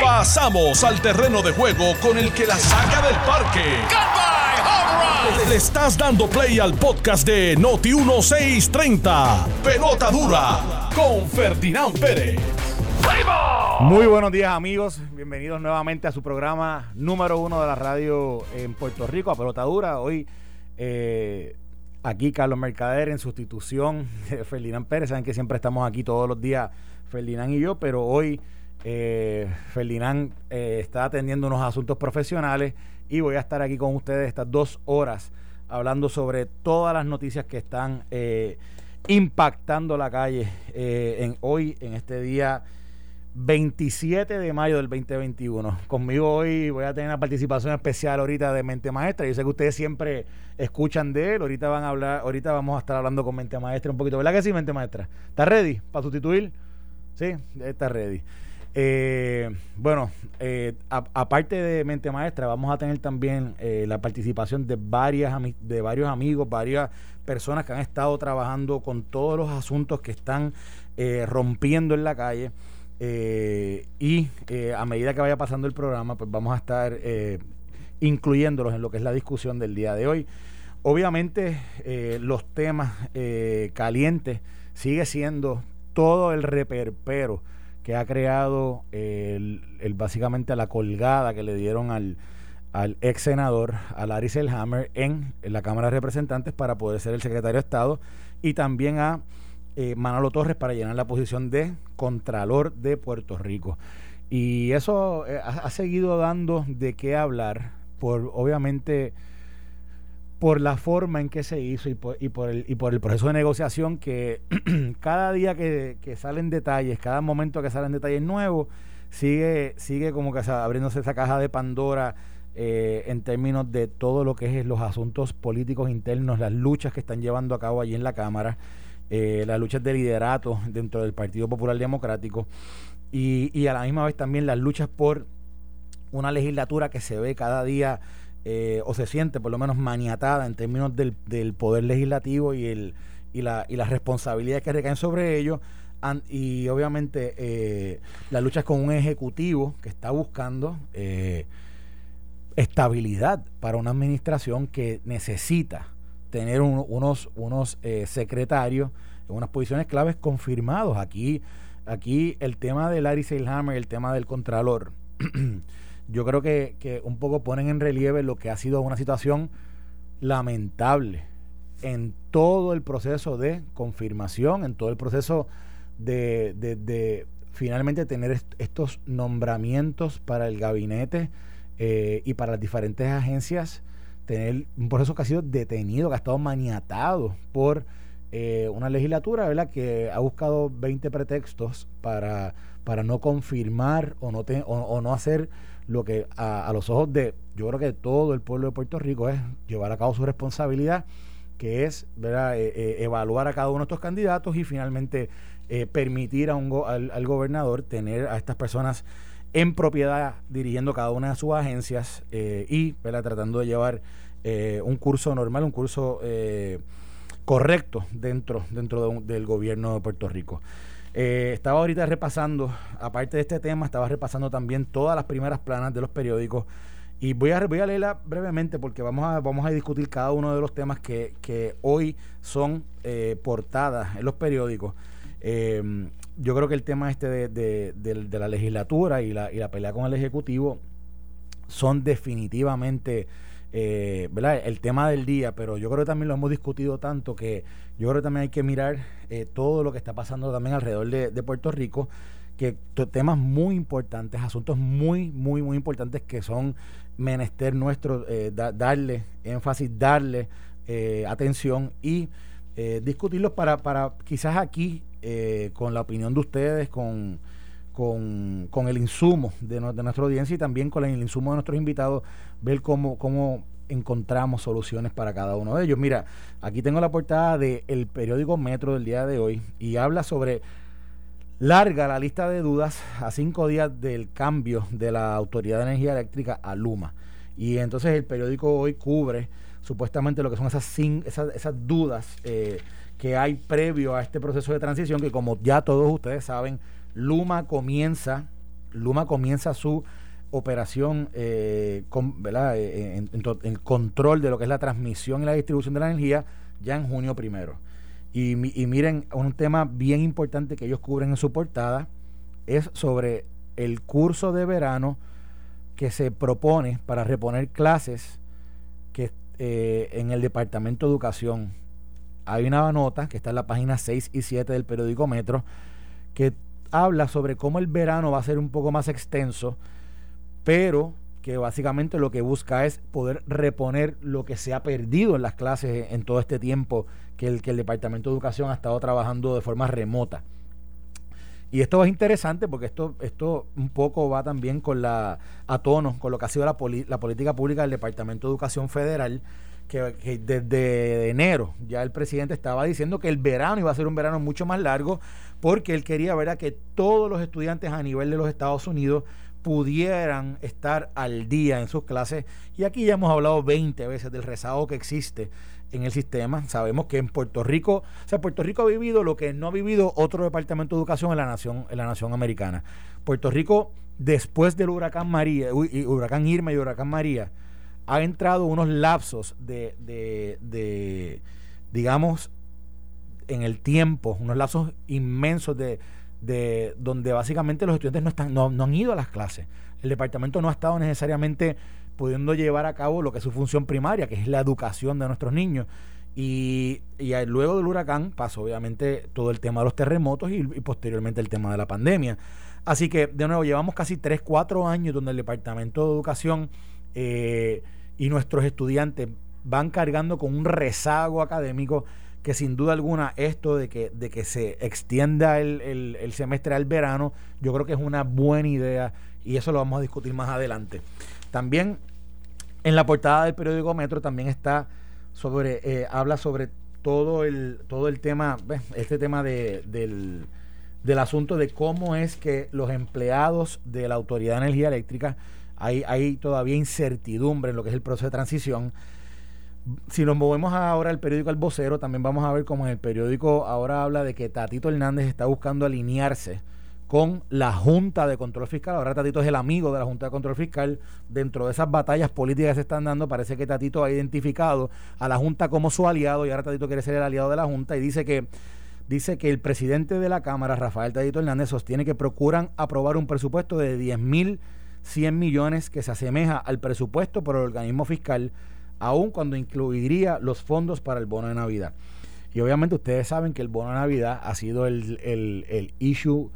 Pasamos al terreno de juego con el que la saca del parque. Le estás dando play al podcast de Noti 1630. Pelota dura con Ferdinand Pérez. Muy buenos días amigos, bienvenidos nuevamente a su programa número uno de la radio en Puerto Rico, a Pelota Dura. Hoy eh, aquí Carlos Mercader en sustitución de Ferdinand Pérez. Saben que siempre estamos aquí todos los días, Ferdinand y yo, pero hoy eh, Ferdinand eh, está atendiendo unos asuntos profesionales y voy a estar aquí con ustedes estas dos horas hablando sobre todas las noticias que están eh, impactando la calle eh, hoy, en este día 27 de mayo del 2021. Conmigo hoy voy a tener una participación especial ahorita de Mente Maestra. Yo sé que ustedes siempre escuchan de él. Ahorita van a hablar, ahorita vamos a estar hablando con Mente Maestra un poquito. ¿Verdad que sí, Mente Maestra? ¿Está ready para sustituir? Sí, está ready. Eh, bueno, eh, aparte de Mente Maestra, vamos a tener también eh, la participación de varias de varios amigos, varias personas que han estado trabajando con todos los asuntos que están rompiendo en la calle. Y a medida que vaya pasando el programa, pues vamos a estar incluyéndolos en lo que es la discusión del día de hoy. Obviamente, los temas calientes sigue siendo todo el reperpero que ha creado el, básicamente la colgada que le dieron al, al ex senador, a Larry Selhammer, en, en la Cámara de Representantes para poder ser el secretario de Estado y también a eh, Manolo Torres para llenar la posición de Contralor de Puerto Rico. Y eso eh, ha, ha seguido dando de qué hablar por, obviamente, por la forma en que se hizo y por, el, y por el proceso de negociación que cada día que, salen detalles, cada momento que salen detalles nuevos, sigue, sigue como que abriéndose esa caja de Pandora eh, en términos de todo lo que es los asuntos políticos internos, las luchas que están llevando a cabo allí en la Cámara, eh, las luchas de liderato dentro del Partido Popular Democrático y, y a la misma vez también las luchas por una legislatura que se ve cada día eh, o se siente por lo menos maniatada en términos del, del poder legislativo y, el, y, la, y las responsabilidades que recaen sobre ellos y obviamente eh, las luchas con un ejecutivo que está buscando eh, estabilidad para una administración que necesita tener un- unos, unos secretarios en unas posiciones claves confirmados. Aquí, aquí el tema de Larry Seilhammer, el tema del Contralor, yo creo que, que un poco ponen en relieve lo que ha sido una situación lamentable en todo el proceso de confirmación, en todo el proceso de, de- finalmente tener est- estos nombramientos para el gabinete eh, y para las diferentes agencias, tener un proceso que ha sido detenido, que ha estado maniatado por eh, una legislatura ¿verdad? que ha buscado 20 pretextos para, para no confirmar o no, te- o no hacer lo que a, los ojos de, yo creo que todo el pueblo de Puerto Rico es llevar a cabo su responsabilidad, que es ¿verdad? Eh, eh, evaluar a cada uno de estos candidatos y finalmente eh, permitir a un al, gobernador tener a estas personas en propiedad dirigiendo cada una de sus agencias eh, y tratando de llevar eh, un curso normal, un curso correcto dentro, dentro del gobierno de Puerto Rico. Eh, estaba ahorita repasando, aparte de este tema, estaba repasando también todas las primeras planas de los periódicos y voy a, voy a leerla brevemente porque vamos a, vamos a discutir cada uno de los temas que, que hoy son eh, portadas en los periódicos. Eh, yo creo que el tema este de, de- de- de la legislatura y la, y la pelea con el Ejecutivo son definitivamente eh, ¿verdad? el tema del día, pero yo creo que también lo hemos discutido tanto que yo creo que también hay que mirar eh, todo lo que está pasando también alrededor de, Puerto Rico, que temas muy importantes, asuntos muy, muy, muy importantes que son menester nuestro, eh, da- darle énfasis, darle eh, atención y eh, discutirlos para, para quizás aquí, con la opinión de ustedes, con, con, con el insumo de, no- nuestra audiencia y también con el insumo de nuestros invitados, ver cómo, cómo encontramos soluciones para cada uno de ellos. Mira, aquí tengo la portada del periódico Metro del día de hoy y habla sobre larga la lista de dudas a cinco días del cambio de la Autoridad de Energía Eléctrica a Luma. Y entonces el periódico hoy cubre supuestamente lo que son esas, cin- esas, esas dudas eh, que hay previo a este proceso de transición, que como ya todos ustedes saben, Luma comienza Luma comienza su operación eh, con, ¿verdad? Eh, en, en, control de lo que es la transmisión y la distribución de la energía ya en junio primero. Y, miren, un tema bien importante que ellos cubren en su portada es sobre el curso de verano que se propone para reponer clases que eh, en el Departamento de Educación. Hay una nota que está en la página 6 y 7 del periódico Metro que habla sobre cómo el verano va a ser un poco más extenso, pero que básicamente lo que busca es poder reponer lo que se ha perdido en las clases en todo este tiempo que el, que el Departamento de Educación ha estado trabajando de forma remota. Y esto es interesante porque esto, esto un poco va también con la, a tono con lo que ha sido la, la política pública del Departamento de Educación Federal, que, desde enero ya el presidente estaba diciendo que el verano iba a ser un verano mucho más largo porque él quería ver a que todos los estudiantes a nivel de los Estados Unidos pudieran estar al día en sus clases. Y aquí ya hemos hablado 20 veces del rezago que existe en el sistema. Sabemos que en Puerto Rico, o sea, Puerto Rico ha vivido lo que no ha vivido otro departamento de educación en la nación, en la nación americana. Puerto Rico, después del huracán María, huracán Irma y huracán María, ha entrado unos lapsos de, de, de digamos, en el tiempo, unos lapsos inmensos de, de donde básicamente los estudiantes no están, no, no han ido a las clases. El departamento no ha estado necesariamente pudiendo llevar a cabo lo que es su función primaria, que es la educación de nuestros niños. Y, y luego del huracán pasó obviamente todo el tema de los terremotos y, posteriormente el tema de la pandemia. Así que, de nuevo, llevamos casi 3, 4 años donde el Departamento de Educación eh, y nuestros estudiantes van cargando con un rezago académico que sin duda alguna esto de que, de que se extienda el, el, semestre al verano, yo creo que es una buena idea y eso lo vamos a discutir más adelante. También en la portada del periódico Metro también está sobre, eh, habla sobre todo el, todo el tema, este tema de, del, del asunto de cómo es que los empleados de la Autoridad de Energía Eléctrica, hay, todavía incertidumbre en lo que es el proceso de transición. Si nos movemos ahora al periódico El Vocero, también vamos a ver cómo en el periódico ahora habla de que Tatito Hernández está buscando alinearse con la Junta de Control Fiscal. Ahora Tatito es el amigo de la Junta de Control Fiscal. Dentro de esas batallas políticas que se están dando, parece que Tatito ha identificado a la Junta como su aliado y ahora Tatito quiere ser el aliado de la Junta y dice que dice que el presidente de la Cámara, Rafael Tatito Hernández, sostiene que procuran aprobar un presupuesto de 10.100 millones que se asemeja al presupuesto por el organismo fiscal, aun cuando incluiría los fondos para el bono de Navidad. Y obviamente ustedes saben que el bono de Navidad ha sido el, el, el issue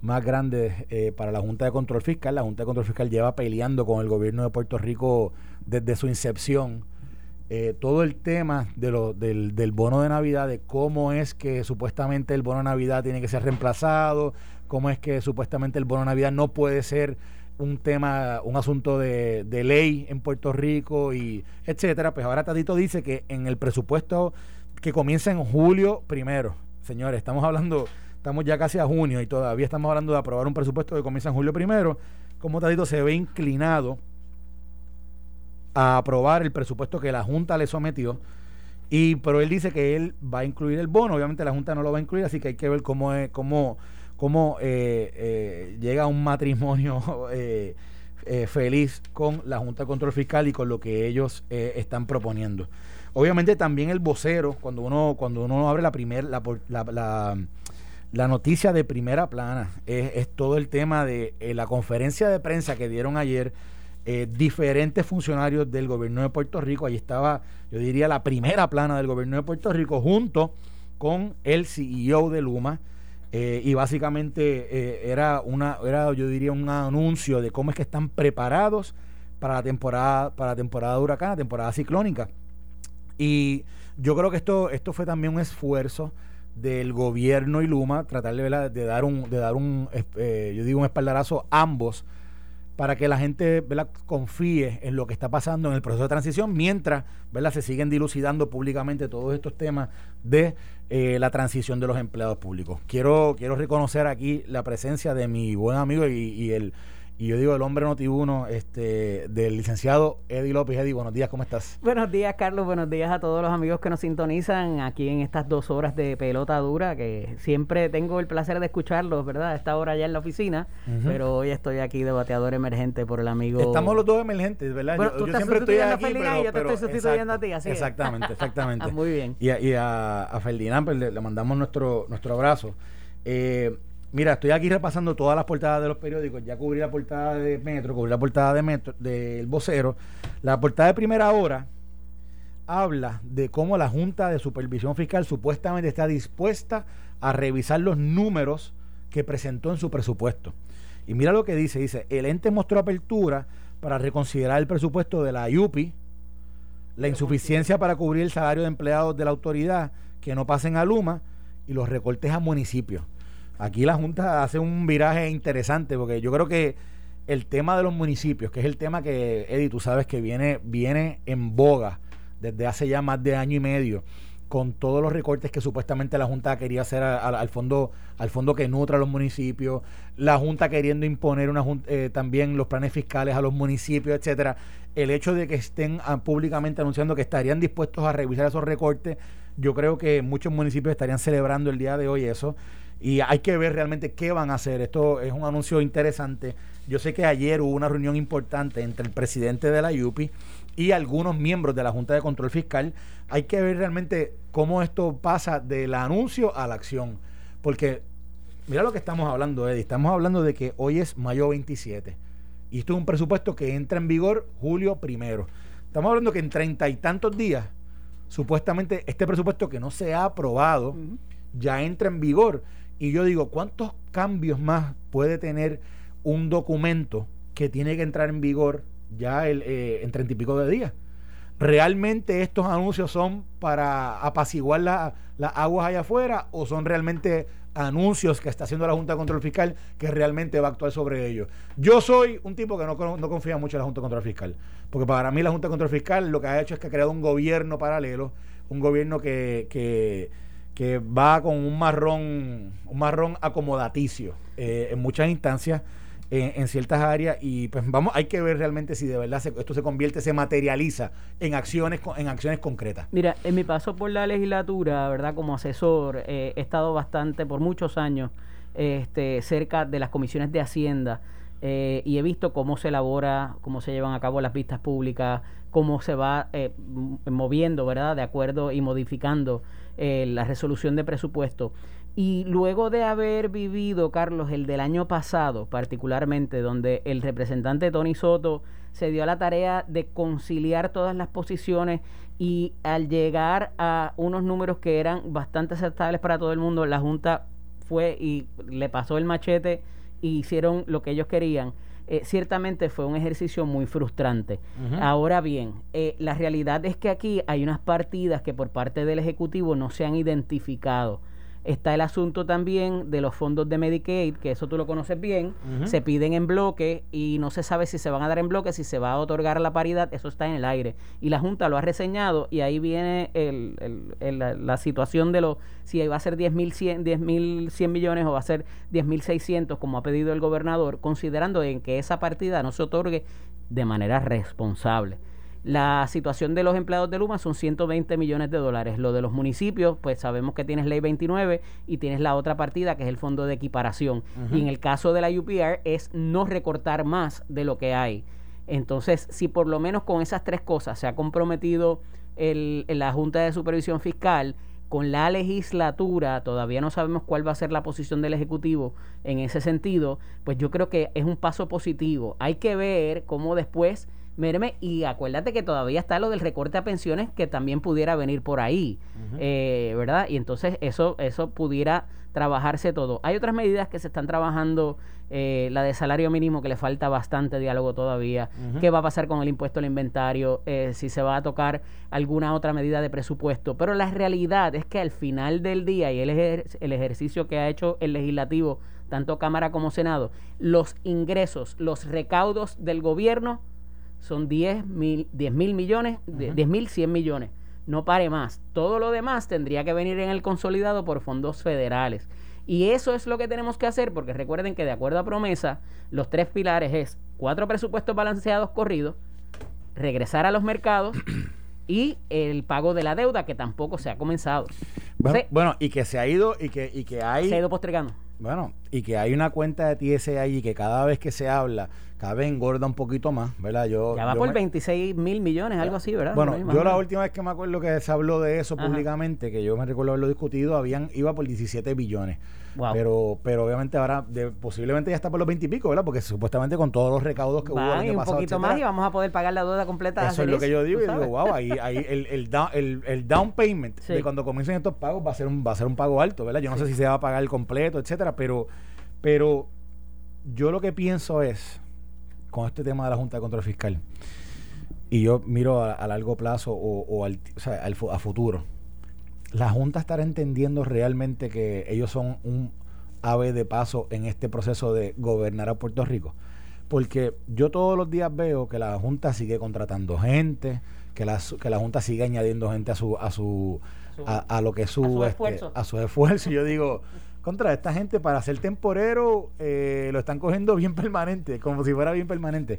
más grande eh, para la Junta de Control Fiscal. La Junta de Control Fiscal lleva peleando con el gobierno de Puerto Rico desde su incepción. Eh, todo el tema de lo, del, del, bono de Navidad, de cómo es que supuestamente el bono de Navidad tiene que ser reemplazado, cómo es que supuestamente el bono de Navidad no puede ser un tema, un asunto de, de ley en Puerto Rico y etcétera. Pues ahora Tadito dice que en el presupuesto que comienza en julio primero, señores, estamos hablando Estamos ya casi a junio y todavía estamos hablando de aprobar un presupuesto que comienza en julio primero. Como Tadito se ve inclinado a aprobar el presupuesto que la Junta le sometió. Y, pero él dice que él va a incluir el bono. Obviamente la Junta no lo va a incluir, así que hay que ver cómo, es, cómo, cómo eh, eh, llega un matrimonio eh, feliz con la Junta de Control Fiscal y con lo que ellos están proponiendo. Obviamente también el vocero, cuando uno, cuando uno abre la primera, la, la noticia de primera plana es, todo el tema de la conferencia de prensa que dieron ayer diferentes funcionarios del gobierno de Puerto Rico. Ahí estaba, yo diría, la primera plana del gobierno de Puerto Rico junto con el CEO de Luma. Eh, y básicamente era una, era, yo diría, un anuncio de cómo es que están preparados para la temporada, para la temporada de huracán, temporada ciclónica. Y yo creo que esto, esto fue también un esfuerzo del gobierno y Luma, tratar de, de dar un, de dar un eh, yo digo un espaldarazo a ambos para que la gente confíe en lo que está pasando en el proceso de transición, mientras ¿verdad? se siguen dilucidando públicamente todos estos temas de eh, la transición de los empleados públicos. Quiero, quiero reconocer aquí la presencia de mi buen amigo y, el Y yo digo el hombre notiuno este, del licenciado Eddie López. Eddie, buenos días, ¿cómo estás? Buenos días, Carlos. Buenos días a todos los amigos que nos sintonizan aquí en estas dos horas de pelota dura, que siempre tengo el placer de escucharlos, ¿verdad? A esta hora ya en la oficina, pero hoy estoy aquí de bateador emergente por el amigo. Estamos los dos emergentes, ¿verdad? Bueno, yo, siempre estoy aquí, pero, y yo te estoy sustituyendo a ti, así Exactamente, exactamente. Muy bien. Y a, a, Ferdinand pues, le, mandamos nuestro, nuestro abrazo. Eh, Mira, estoy aquí repasando todas las portadas de los periódicos. Ya cubrí la portada de Metro, cubrí la portada de Metro, del vocero. La portada de primera hora habla de cómo la Junta de Supervisión Fiscal supuestamente está dispuesta a revisar los números que presentó en su presupuesto. Y mira lo que dice, dice, el ente mostró apertura para reconsiderar el presupuesto de la IUPI, la insuficiencia para cubrir el salario de empleados de la autoridad que no pasen a Luma y los recortes a municipios. Aquí la Junta hace un viraje interesante porque yo creo que el tema de los municipios, que es el tema que, Eddie, tú sabes que viene, viene en boga desde hace ya más de año y medio, con todos los recortes que supuestamente la Junta quería hacer al, fondo al fondo que nutra a los municipios, la Junta queriendo imponer una eh, también los planes fiscales a los municipios, etcétera. El hecho de que estén ah, públicamente anunciando que estarían dispuestos a revisar esos recortes, yo creo que muchos municipios estarían celebrando el día de hoy eso y hay que ver realmente qué van a hacer. Esto es un anuncio interesante. Yo sé que ayer hubo una reunión importante entre el presidente de la UPI y algunos miembros de la Junta de Control Fiscal. Hay que ver realmente cómo esto pasa del anuncio a la acción. Porque mira lo que estamos hablando, Eddie. Estamos hablando de que hoy es mayo 27. Y esto es un presupuesto que entra en vigor julio primero. Estamos hablando que en treinta y tantos días, supuestamente este presupuesto que no se ha aprobado, ya entra en vigor. Y yo digo, ¿cuántos cambios más puede tener un documento que tiene que entrar en vigor ya el, eh, en treinta y pico de días? ¿Realmente estos anuncios son para apaciguar las aguas allá afuera o son realmente anuncios que está haciendo la Junta de Control Fiscal que realmente va a actuar sobre ellos? Yo soy un tipo que no, no confía mucho en la Junta de Control Fiscal, porque para mí la Junta de Control Fiscal lo que ha hecho es que ha creado un gobierno paralelo, un gobierno que, que que va con un marrón, un marrón acomodaticio eh, en muchas instancias, en ciertas áreas, y pues vamos, hay que ver realmente si de verdad esto se convierte, se materializa en acciones, en acciones concretas. Mira, en mi paso por la legislatura, ¿verdad? Como asesor, eh, he estado bastante, por muchos años, este, cerca de las comisiones de Hacienda. Eh, y he visto cómo se elabora, cómo se llevan a cabo las vistas públicas, cómo se va moviendo, ¿verdad? De acuerdo y modificando eh, la resolución de presupuesto. Y luego de haber vivido, Carlos, el del año pasado, particularmente, donde el representante Tony Soto se dio a la tarea de conciliar todas las posiciones y al llegar a unos números que eran bastante aceptables para todo el mundo, la Junta fue y le pasó el machete y hicieron lo que ellos querían. Eh, ciertamente fue un ejercicio muy frustrante. Ahora bien, eh, la realidad es que aquí hay unas partidas que por parte del Ejecutivo no se han identificado. Está el asunto también de los fondos de Medicaid, que eso tú lo conoces bien, se piden en bloque y no se sabe si se van a dar en bloque, si se va a otorgar la paridad, eso está en el aire. Y la Junta lo ha reseñado y ahí viene la, situación de lo si va a ser 10.100 10, millones o va a ser 10.600 como ha pedido el gobernador, considerando en que esa partida no se otorgue de manera responsable. La situación de los empleados de Luma son 120 millones de dólares. Lo de los municipios, pues sabemos que tienes ley 29 y tienes la otra partida que es el fondo de equiparación. Y en el caso de la UPR es no recortar más de lo que hay. Entonces, si por lo menos con esas tres cosas se ha comprometido el, la Junta de Supervisión Fiscal, con la legislatura, todavía no sabemos cuál va a ser la posición del Ejecutivo en ese sentido, pues yo creo que es un paso positivo. Hay que ver cómo después Míreme, y acuérdate que todavía está lo del recorte a pensiones que también pudiera venir por ahí, eh, ¿verdad? Y entonces eso, eso pudiera trabajarse todo. Hay otras medidas que se están trabajando, eh, la de salario mínimo que le falta bastante diálogo todavía, qué va a pasar con el impuesto al inventario, eh, si se va a tocar alguna otra medida de presupuesto, pero la realidad es que al final del día y el, el ejercicio que ha hecho el legislativo, tanto Cámara como Senado, los ingresos, los recaudos del gobierno, son 10 mil, 10 mil millones, 10 mil 100 millones. No pare más. Todo lo demás tendría que venir en el consolidado por fondos federales. Y eso es lo que tenemos que hacer, porque recuerden que de acuerdo a promesa, los tres pilares es cuatro presupuestos balanceados corridos, regresar a los mercados y el pago de la deuda, que tampoco se ha comenzado. Bueno, y que se ha ido y que, y que hay... Se ha ido postergando. Bueno, y que hay una cuenta de TSE allí que cada vez que se habla, cada vez engorda un poquito más, ¿verdad? Yo, ya va por 26 mil millones, algo así, ¿verdad? Bueno, yo la última vez que me acuerdo que se habló de eso públicamente, que yo me recuerdo haberlo discutido, habían iba por 17 billones. Pero, pero obviamente ahora de, posiblemente ya está por los 20 y pico, ¿verdad? Porque supuestamente con todos los recaudos que hubo el año y un poquito más y vamos a poder pagar la deuda completa. Eso es lo que yo digo. Y digo, wow, ahí, ahí el, el, down, el, el down payment de cuando comiencen estos pagos va a ser un, va a ser un pago alto, ¿verdad? Yo no sé si se va a pagar el completo, etcétera, pero, pero yo lo que pienso es, con este tema de la Junta de Control Fiscal, y yo miro a, largo plazo o, al, o sea, al, a futuro la Junta estará entendiendo realmente que ellos son un ave de paso en este proceso de gobernar a Puerto Rico. Porque yo todos los días veo que la Junta sigue contratando gente, que la, que la Junta sigue añadiendo gente a su a su a, lo que es su, a su, este, esfuerzo. a su esfuerzo. yo digo, contra esta gente para ser temporero eh, lo están cogiendo bien permanente, como si fuera bien permanente.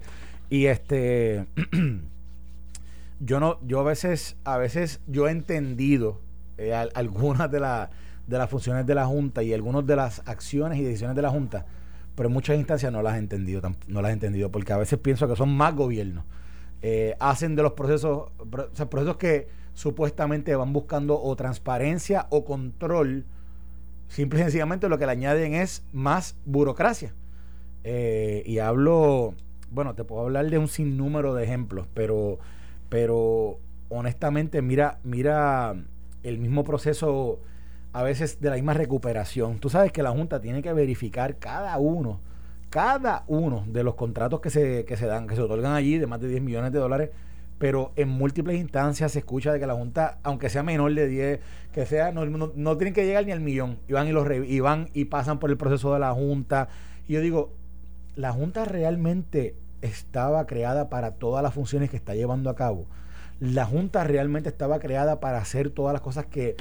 Y este yo no yo a veces a veces yo he entendido eh, algunas de, de las funciones de la Junta y algunas de las acciones y decisiones de la Junta, pero en muchas instancias no las he entendido, no las he entendido, porque a veces pienso que son más gobiernos. Eh, hacen de los procesos, procesos que supuestamente van buscando o transparencia o control, simple y sencillamente lo que le añaden es más burocracia. Eh, y hablo, bueno, te puedo hablar de un sinnúmero de ejemplos, pero, pero honestamente, mira, mira el mismo proceso a veces de la misma recuperación. Tú sabes que la Junta tiene que verificar cada uno, cada uno de los contratos que se, que se dan, que se otorgan allí de más de 10 millones de dólares, pero en múltiples instancias se escucha de que la Junta, aunque sea menor de 10, que sea, no, no, tienen que llegar ni al millón, y, los y van y pasan por el proceso de la Junta. Y yo digo, la Junta realmente estaba creada para todas las funciones que está llevando a cabo la Junta realmente estaba creada para hacer todas las cosas que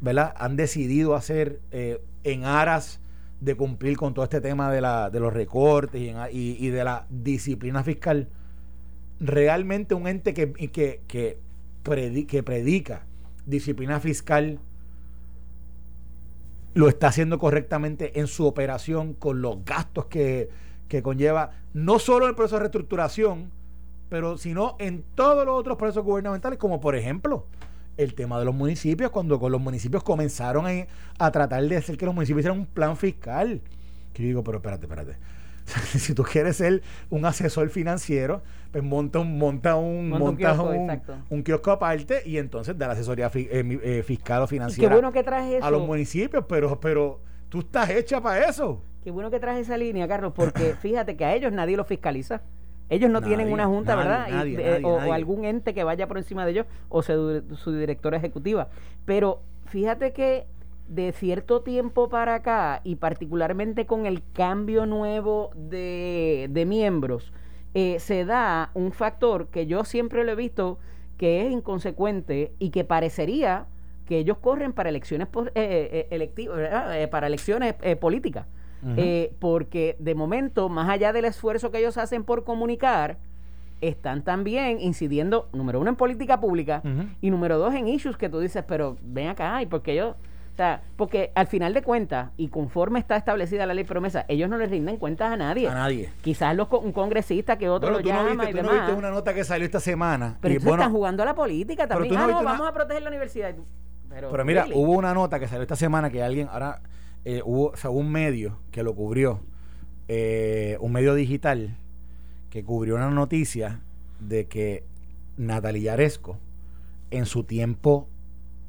¿verdad? han decidido hacer eh, en aras de cumplir con todo este tema de, la, de los recortes y, de la disciplina fiscal. Realmente un ente que, que, que, que predica disciplina fiscal lo está haciendo correctamente en su operación con los gastos que, que conlleva, no solo el proceso de reestructuración, pero sino en todos los otros procesos gubernamentales, como por ejemplo el tema de los municipios, cuando con los municipios comenzaron a, tratar de hacer que los municipios hicieran un plan fiscal. Que yo digo, pero espérate, espérate. si tú quieres ser un asesor financiero, pues monta un, monta un, monta, un, kiosco, un, kiosco, aparte y entonces da la asesoría eh, eh, fiscal o financiera qué bueno que traes eso. a los municipios, pero, pero tú estás hecha para eso. Qué bueno que traes esa línea, Carlos, porque fíjate que a ellos nadie los fiscaliza. Ellos no tienen una junta, ¿verdad? o, algún ente que vaya por encima de ellos o su, directora ejecutiva. Pero fíjate que de cierto tiempo para acá y particularmente con el cambio nuevo de, miembros, eh, se da un factor que yo siempre lo he visto que es inconsecuente y que parecería que ellos corren para elecciones eh, eh, para elecciones políticas. Eh, porque de momento, más allá del esfuerzo que ellos hacen por comunicar, están también incidiendo, número uno, en política pública y número dos, en issues que tú dices, pero ven acá, y porque ellos... O sea, porque al final de cuentas, y conforme está establecida la ley promesa, ellos no les rinden cuentas a nadie. A nadie. Quizás los, un congresista que otro lo llama no viste, y tú No viste una nota que salió esta semana. Pero y, están jugando a la política también. Ah, no, vamos a proteger la universidad. Pero, mira, hubo una nota que salió esta semana que alguien, ahora eh, hubo un medio que lo cubrió, eh, un medio digital que cubrió una noticia de que Natalia Yaresco, en su tiempo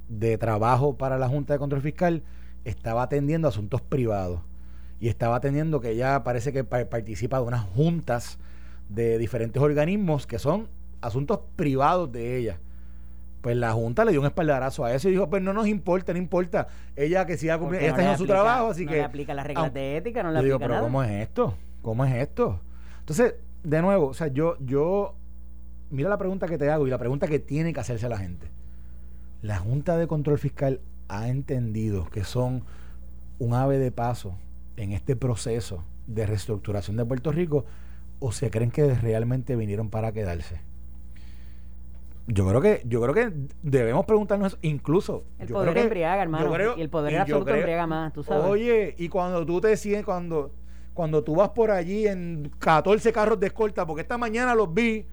de trabajo para la Junta de Control Fiscal, estaba atendiendo asuntos privados. Y estaba atendiendo que ella parece que participa de unas juntas de diferentes organismos que son asuntos privados de ella pues la Junta le dio un espaldarazo a eso y dijo, pues no nos importa, no importa. Ella que siga cumpliendo, ella está haciendo su trabajo, así que... le aplica las reglas de ética, no le aplica digo, pero ¿cómo es esto? ¿Cómo es esto? Entonces, de nuevo, o sea, yo, yo, mira la pregunta que te hago y la pregunta que tiene que hacerse la gente. La Junta de Control Fiscal ha entendido que son un ave de paso en este proceso de reestructuración de Puerto Rico o se creen que realmente vinieron para quedarse? Yo creo que yo creo que debemos preguntarnos eso. incluso el yo poder creo que, embriaga hermano y el poder absoluto embriaga más tú sabes oye y cuando tú te sientes cuando cuando tú vas por allí en 14 carros de escolta porque esta mañana los vi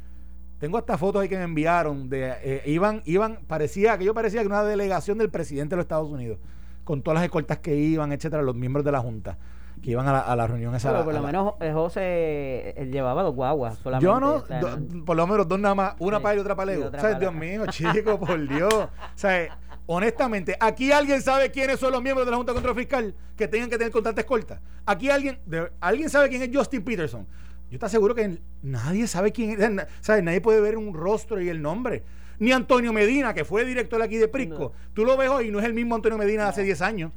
tengo hasta fotos ahí que me enviaron de eh, iban iban parecía que yo parecía que una delegación del presidente de los Estados Unidos con todas las escoltas que iban etcétera los miembros de la junta que iban a la, a la reunión esa. Pero por lo menos eh, José llevaba dos guaguas solamente. Yo no, por lo menos dos nada más, una para él y otra para Lego. O sea, Dios mío, chico, por Dios. O sea, honestamente, aquí alguien sabe quiénes son los miembros de la Junta de Control Fiscal que tengan que tener contrato escolta. Aquí alguien, alguien sabe quién es Justin Peterson. Yo te aseguro que nadie sabe quién es. ¿sabes? Nadie puede ver un rostro y el nombre ni Antonio Medina, que fue director aquí de Prisco. Tú lo ves hoy y no es el mismo Antonio Medina de hace 10 años.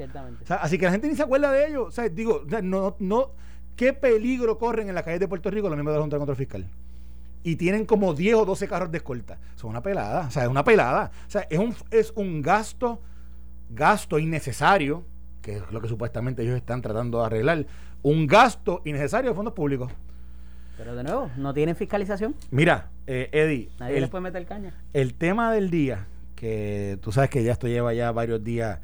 así que la gente ni se acuerda de ellos. O sea, digo, no, no, ¿qué peligro corren en las calles de Puerto Rico los miembros de la Junta de Control Fiscal? Y tienen como 10 o 12 carros de escolta. Son una pelada. O sea, es una pelada. O sea, es un, es un gasto, gasto innecesario, que es lo que supuestamente ellos están tratando de arreglar. Un gasto innecesario de fondos públicos. Pero de nuevo, ¿no tienen fiscalización? Mira, eh, Eddie. Nadie les puede meter caña. El tema del día, que tú sabes que ya esto lleva ya varios días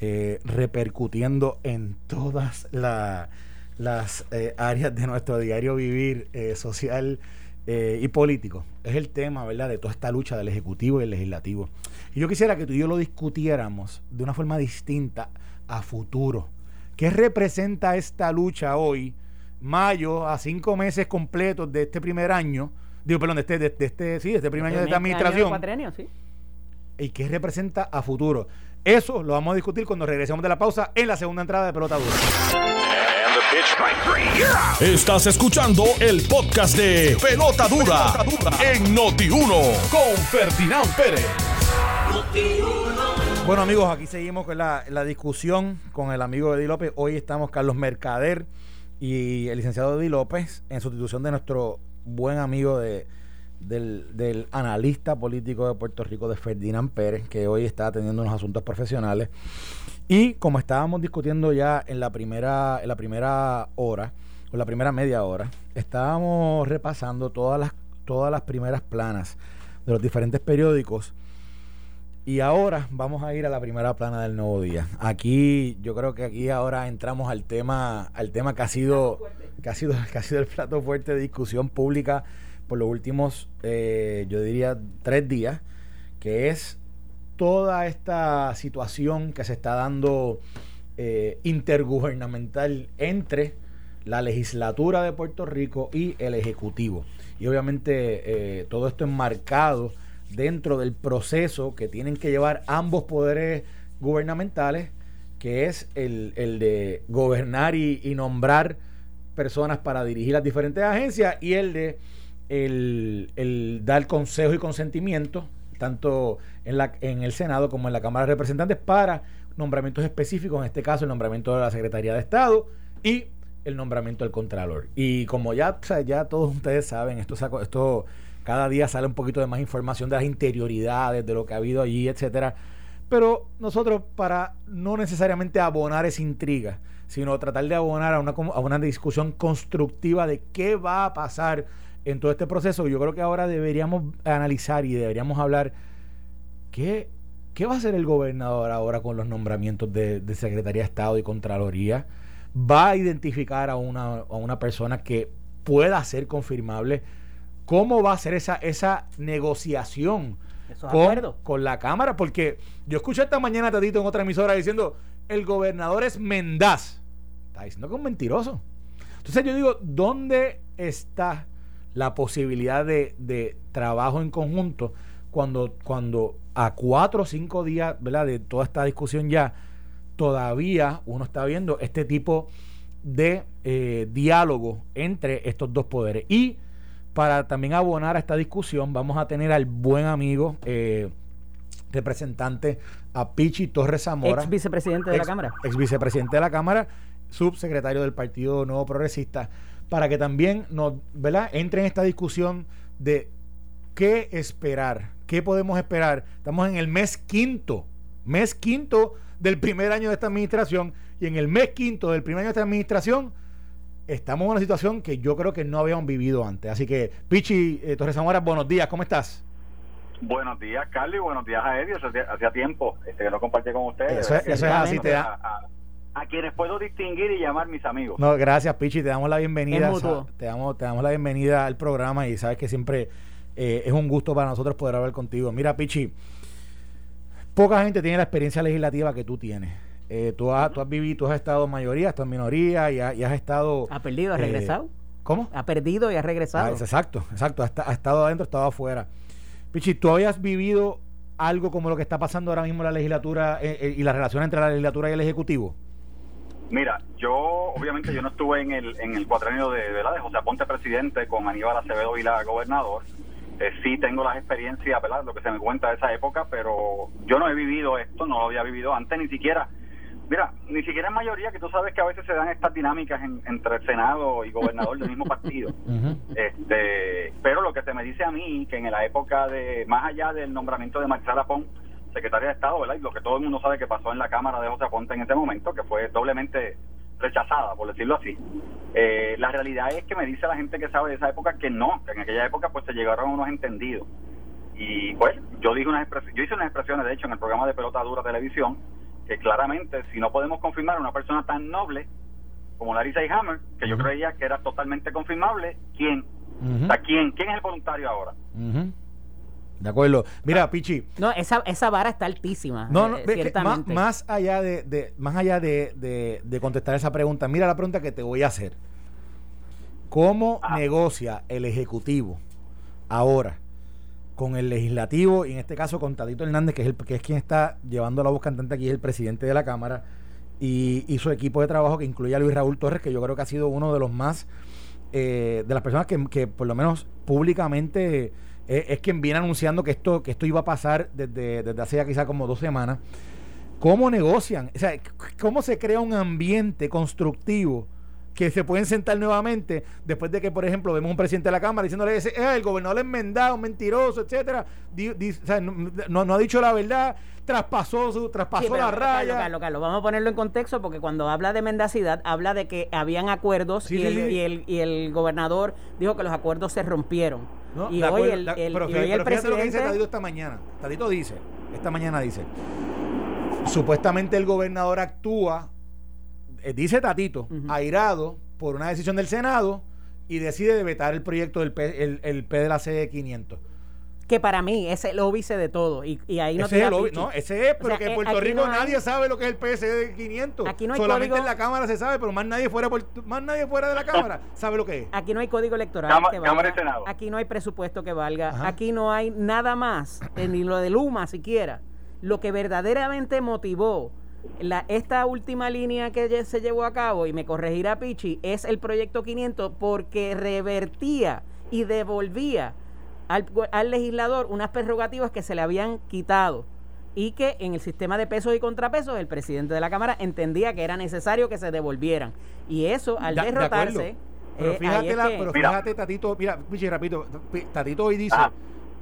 eh, repercutiendo en todas las eh, áreas de nuestro diario vivir eh, social y político. Es el tema, ¿verdad?, de toda esta lucha del Ejecutivo y el Legislativo. Y yo quisiera que tú y yo lo discutiéramos de una forma distinta a futuro. ¿Qué representa esta lucha hoy? mayo a cinco meses completos de este primer año, digo, perdón, de este, de, este, sí, de este primer año de esta administración. ¿Y qué representa a futuro? Eso lo vamos a discutir cuando regresemos de la pausa en la segunda entrada de Pelota Dura. Estás escuchando el podcast de Pelota Dura, en Noti1 con Ferdinand Pérez. Bueno amigos, aquí seguimos con la, la discusión con el amigo Eddie López. Hoy estamos Carlos Mercader y el licenciado Eddie López, en sustitución de nuestro buen amigo de, del, analista político de Puerto Rico, de Ferdinand Pérez, que hoy está atendiendo unos asuntos profesionales. Y como estábamos discutiendo ya en la primera, en la primera hora, o la primera media hora, estábamos repasando todas las, todas las primeras planas de los diferentes periódicos y ahora vamos a ir a la primera plana del nuevo día. Aquí, yo creo que aquí ahora entramos al tema, al tema que ha sido, que ha sido, que ha sido el plato fuerte de discusión pública por los últimos, eh, yo diría, tres días, que es toda esta situación que se está dando eh, intergubernamental entre la legislatura de Puerto Rico y el Ejecutivo. Y obviamente eh, todo esto enmarcado dentro del proceso que tienen que llevar ambos poderes gubernamentales, que es el, de gobernar y, nombrar personas para dirigir las diferentes agencias y el de el, dar consejo y consentimiento, tanto en, la, en el Senado como en la Cámara de Representantes, para nombramientos específicos, en este caso el nombramiento de la Secretaría de Estado y el nombramiento del Contralor. Y como ya, ya todos ustedes saben, esto, esto cada día sale un poquito de más información de las interioridades, de lo que ha habido allí, etcétera. Pero nosotros, para no necesariamente abonar esa intriga, sino tratar de abonar a una, a una discusión constructiva de qué va a pasar en todo este proceso, yo creo que ahora deberíamos analizar y deberíamos hablar qué, qué va a hacer el gobernador ahora con los nombramientos de, de Secretaría de Estado y Contraloría. Va a identificar a una, a una persona que pueda ser confirmable cómo va a ser esa, esa negociación con, con, la Cámara, porque yo escuché esta mañana Tadito en otra emisora diciendo, el gobernador es mendaz. Está diciendo que es un mentiroso. Entonces yo digo, ¿dónde está la posibilidad de, de trabajo en conjunto cuando, cuando a cuatro o cinco días ¿verdad? de toda esta discusión ya, todavía uno está viendo este tipo de eh, diálogo entre estos dos poderes? Y para también abonar a esta discusión, vamos a tener al buen amigo, eh, representante a Pichi Torres Zamora. Ex vicepresidente de la Cámara. Ex vicepresidente de la Cámara, subsecretario del Partido Nuevo Progresista, para que también nos, ¿verdad? entre en esta discusión de qué esperar, qué podemos esperar. Estamos en el mes quinto, mes quinto del primer año de esta administración y en el mes quinto del primer año de esta administración estamos en una situación que yo creo que no habíamos vivido antes. Así que, Pichi eh, Torres Zamora, buenos días, ¿cómo estás? Buenos días, Carly, buenos días a Eddie. Hacía tiempo este, que no compartí con ustedes. Eso, es así, te da. A, quienes puedo distinguir y llamar mis amigos. No, gracias, Pichi, te damos la bienvenida. te, damos, te damos la bienvenida al programa y sabes que siempre eh, es un gusto para nosotros poder hablar contigo. Mira, Pichi, poca gente tiene la experiencia legislativa que tú tienes. Eh, tú, has, tú has vivido, tú has estado en mayoría, estás en minoría y, has estado... ¿Ha perdido, ha eh, regresado? ¿Cómo? Ha perdido y ha regresado. Ah, exacto, exacto. Ha, estado adentro, ha estado afuera. Pichi, ¿tú habías vivido algo como lo que está pasando ahora mismo en la legislatura eh, y la relación entre la legislatura y el Ejecutivo? Mira, yo obviamente yo no estuve en el, en el cuatrenio de, de, de José Aponte presidente con Aníbal Acevedo y la gobernador. sí tengo las experiencias, ¿verdad? Lo que se me cuenta de esa época, pero yo no he vivido esto, no lo había vivido antes ni siquiera Mira, ni siquiera en mayoría, que tú sabes que a veces se dan estas dinámicas entre el Senado y gobernador del mismo partido. este, pero lo que se me dice a mí, que en la época de, más allá del nombramiento de Marcela Pon, secretaria de Estado, ¿verdad? Y lo que todo el mundo sabe que pasó en la Cámara de José Aponte en ese momento, que fue doblemente rechazada, por decirlo así. Eh, la realidad es que me dice la gente que sabe de esa época que no, que en aquella época pues se llegaron unos entendidos. Y pues yo dije unas yo hice unas expresiones, de hecho, en el programa de Pelota Dura Televisión, que claramente si no podemos confirmar a una persona tan noble como Larissa Hammer, que yo creía que era totalmente confirmable, ¿quién? ¿quién? ¿Quién es el voluntario ahora? De acuerdo. Mira, Pichi. No, esa, esa vara está altísima. No, no, eh, más, allá de, más allá de, de, contestar esa pregunta, mira la pregunta que te voy a hacer. ¿Cómo ah. negocia el Ejecutivo ahora con el legislativo y en este caso con Tadito Hernández, que es, el, que es quien está llevando la voz cantante aquí, es el presidente de la Cámara, y, su equipo de trabajo que incluye a Luis Raúl Torres, que yo creo que ha sido uno de los más, eh, de las personas que, por lo menos públicamente eh, es quien viene anunciando que esto, que esto iba a pasar desde, desde hace ya quizá como dos semanas. ¿Cómo negocian? O sea, ¿cómo se crea un ambiente constructivo? Que se pueden sentar nuevamente después de que, por ejemplo, vemos un presidente de la Cámara diciéndole, eh, el gobernador es enmendado, mentiroso, etcétera, no, ha dicho la verdad, traspasó su traspasó la raya. Carlos, Carlos, vamos a ponerlo en contexto porque cuando habla de mendacidad habla de que habían acuerdos y, el, y, el, y, el, gobernador dijo que los acuerdos se rompieron. y hoy el, pero, el presidente... lo que dice Tadito esta mañana. Tadito dice, esta mañana dice, supuestamente el gobernador actúa dice Tatito, airado por una decisión del Senado y decide vetar el proyecto del P, el, el P de la C500 que para mí es el óbice de todo. Y, y ahí no ese es el óbice, no, ese es, pero que en Puerto Rico nadie sabe lo que es el PSD 500. Aquí no hay Solamente en la Cámara se sabe, pero más nadie fuera más nadie fuera de la Cámara sabe lo que es. Aquí no hay código electoral que valga. Aquí no hay presupuesto que valga. Aquí no hay nada más, eh, ni lo de Luma siquiera. Lo que verdaderamente motivó la, esta última línea que se llevó a cabo, y me corregirá Pichi, es el proyecto 500 porque revertía y devolvía al, al, legislador unas prerrogativas que se le habían quitado y que en el sistema de pesos y contrapesos el presidente de la Cámara entendía que era necesario que se devolvieran. Y eso, al derrotarse... pero, eh, fíjate, pero fíjate, Tatito, mira, Pichi, rapidito, Tatito hoy dice... Ah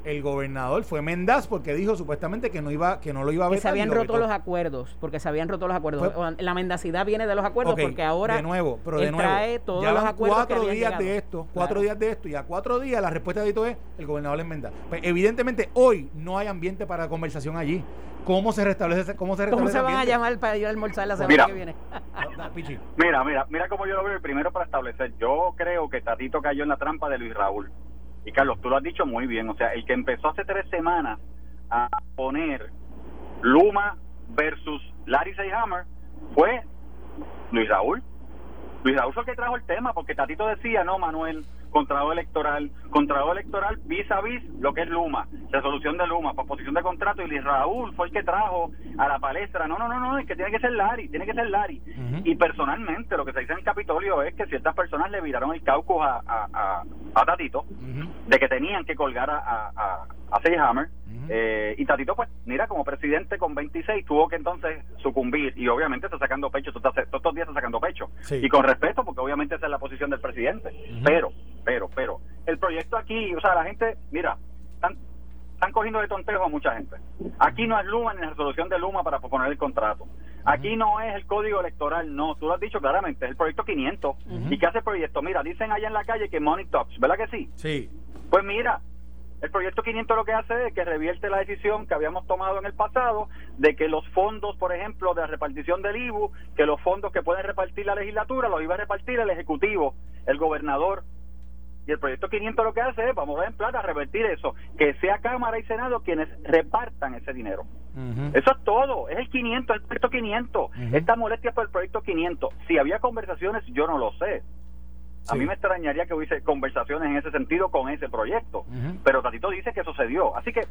el gobernador fue Mendaz porque dijo supuestamente que no iba que no lo iba a ver. Que se habían roto los acuerdos, porque se habían roto los acuerdos. la mendacidad viene de los acuerdos porque ahora de nuevo, pero de nuevo, trae todos los acuerdos cuatro días de esto, cuatro días de esto y a cuatro días la respuesta de esto es el gobernador es Mendaz. Pues, evidentemente hoy no hay ambiente para conversación allí. ¿Cómo se restablece cómo se ¿Cómo se van a llamar para ir a almorzar la semana que viene? mira, mira, mira cómo yo lo veo primero para establecer. Yo creo que Tatito cayó en la trampa de Luis Raúl. Y Carlos, tú lo has dicho muy bien, o sea, el que empezó hace tres semanas a poner Luma versus Larry Seyhammer fue Luis Raúl. Luis Raúl fue el que trajo el tema, porque Tatito decía, no, Manuel, contrato electoral, contrato electoral vis a vis lo que es Luma, resolución de Luma, proposición de contrato, y Luis Raúl fue el que trajo a la palestra, no, no, no, no, es que tiene que ser Larry, tiene que ser Larry. Y personalmente lo que se dice en el Capitolio es que ciertas personas le viraron el caucus a, a, a, Tatito, de que tenían que colgar a, a, a Seyhammer, eh, y Tatito, pues, mira, como presidente con 26 tuvo que entonces sucumbir y obviamente está sacando pecho, todos estos días está sacando pecho. Y con respeto, porque obviamente esa es la posición del presidente. Pero, pero, pero, el proyecto aquí, o sea, la gente, mira, están, están cogiendo de tontejo a mucha gente. Aquí no es Luma ni la resolución de Luma para proponer el contrato. Aquí no es el código electoral, no, tú lo has dicho claramente, es el proyecto 500. ¿Y qué hace el proyecto? Mira, dicen allá en la calle que money talks, ¿verdad que sí? Sí. Pues mira, el proyecto 500 lo que hace es que revierte la decisión que habíamos tomado en el pasado de que los fondos, por ejemplo, de la repartición del IBU, que los fondos que puede repartir la legislatura los iba a repartir el Ejecutivo, el gobernador. Y el proyecto 500 lo que hace es, vamos a ver en plata, revertir eso, que sea Cámara y Senado quienes repartan ese dinero. Eso es todo, es el 500, el proyecto 500. Esta molestia por el proyecto 500. Si había conversaciones, yo no lo sé. A mí me extrañaría que hubiese conversaciones en ese sentido con ese proyecto. Pero Tatito dice que sucedió. Así que,